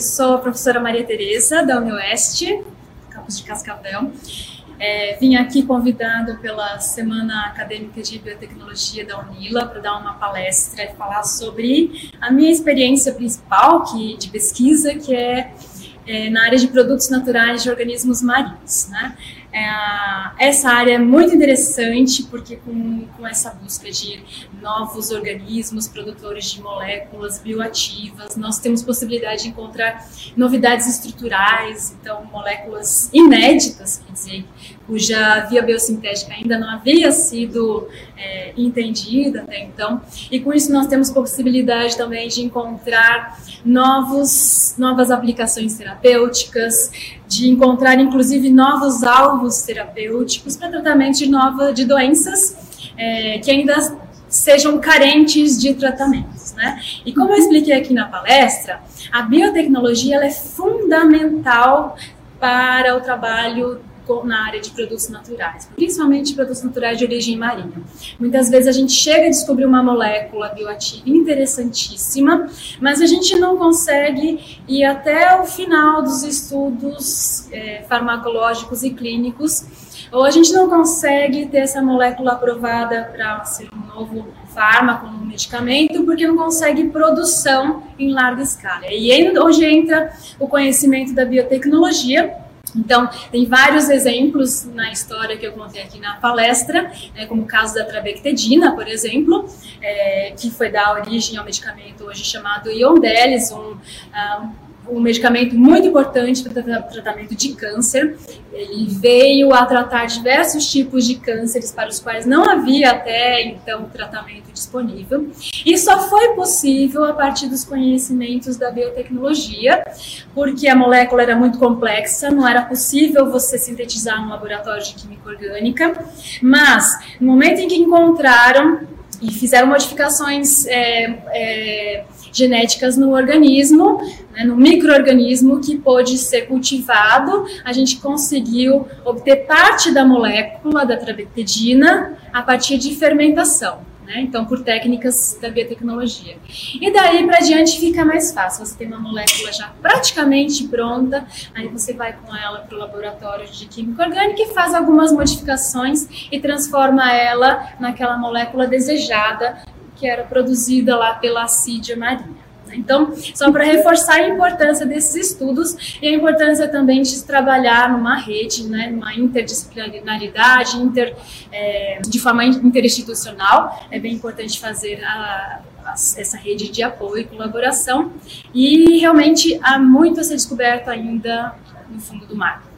sou a professora Maria Tereza, da UniOeste, campus de Cascavel. É, vim aqui convidado pela Semana Acadêmica de Biotecnologia da Unila para dar uma palestra e falar sobre a minha experiência principal que, de pesquisa, que é, é na área de produtos naturais de organismos marinhos. Né? É, essa área é muito interessante porque com, com essa busca de novos organismos produtores de moléculas bioativas, nós temos possibilidade de encontrar novidades estruturais, então moléculas inéditas, quer dizer, cuja via biosintética ainda não havia sido é, entendida até então, e com isso nós temos possibilidade também de encontrar novos, novas aplicações terapêuticas, de encontrar inclusive novos alvos terapêuticos para tratamento de, nova, de doenças é, que ainda sejam carentes de tratamentos, né? E como eu expliquei aqui na palestra, a biotecnologia é fundamental para o trabalho na área de produtos naturais, principalmente produtos naturais de origem marinha. Muitas vezes a gente chega a descobrir uma molécula bioativa interessantíssima, mas a gente não consegue ir até o final dos estudos é, farmacológicos e clínicos, ou a gente não consegue ter essa molécula aprovada para ser um novo fármaco, um medicamento, porque não consegue produção em larga escala. E hoje entra o conhecimento da biotecnologia, então, tem vários exemplos na história que eu contei aqui na palestra, né, como o caso da trabectedina, por exemplo, é, que foi dar origem ao medicamento hoje chamado Iondelis, um, uh, um medicamento muito importante para o tratamento de câncer. Ele veio a tratar diversos tipos de cânceres para os quais não havia até então tratamento disponível. E só foi possível a partir dos conhecimentos da biotecnologia, porque a molécula era muito complexa, não era possível você sintetizar no laboratório de química orgânica. Mas, no momento em que encontraram e fizeram modificações é, é, genéticas no organismo, né, no microorganismo que pôde ser cultivado, a gente conseguiu obter parte da molécula da trabectedina a partir de fermentação. Né? Então, por técnicas da biotecnologia. E daí para diante fica mais fácil. Você tem uma molécula já praticamente pronta, aí você vai com ela para o laboratório de química orgânica e faz algumas modificações e transforma ela naquela molécula desejada que era produzida lá pela assídia marinha. Então, só para reforçar a importância desses estudos e a importância também de trabalhar numa rede, né, numa interdisciplinaridade, inter, é, de forma interinstitucional, é bem importante fazer a, a, essa rede de apoio e colaboração. E realmente há muito a ser descoberto ainda no fundo do mar.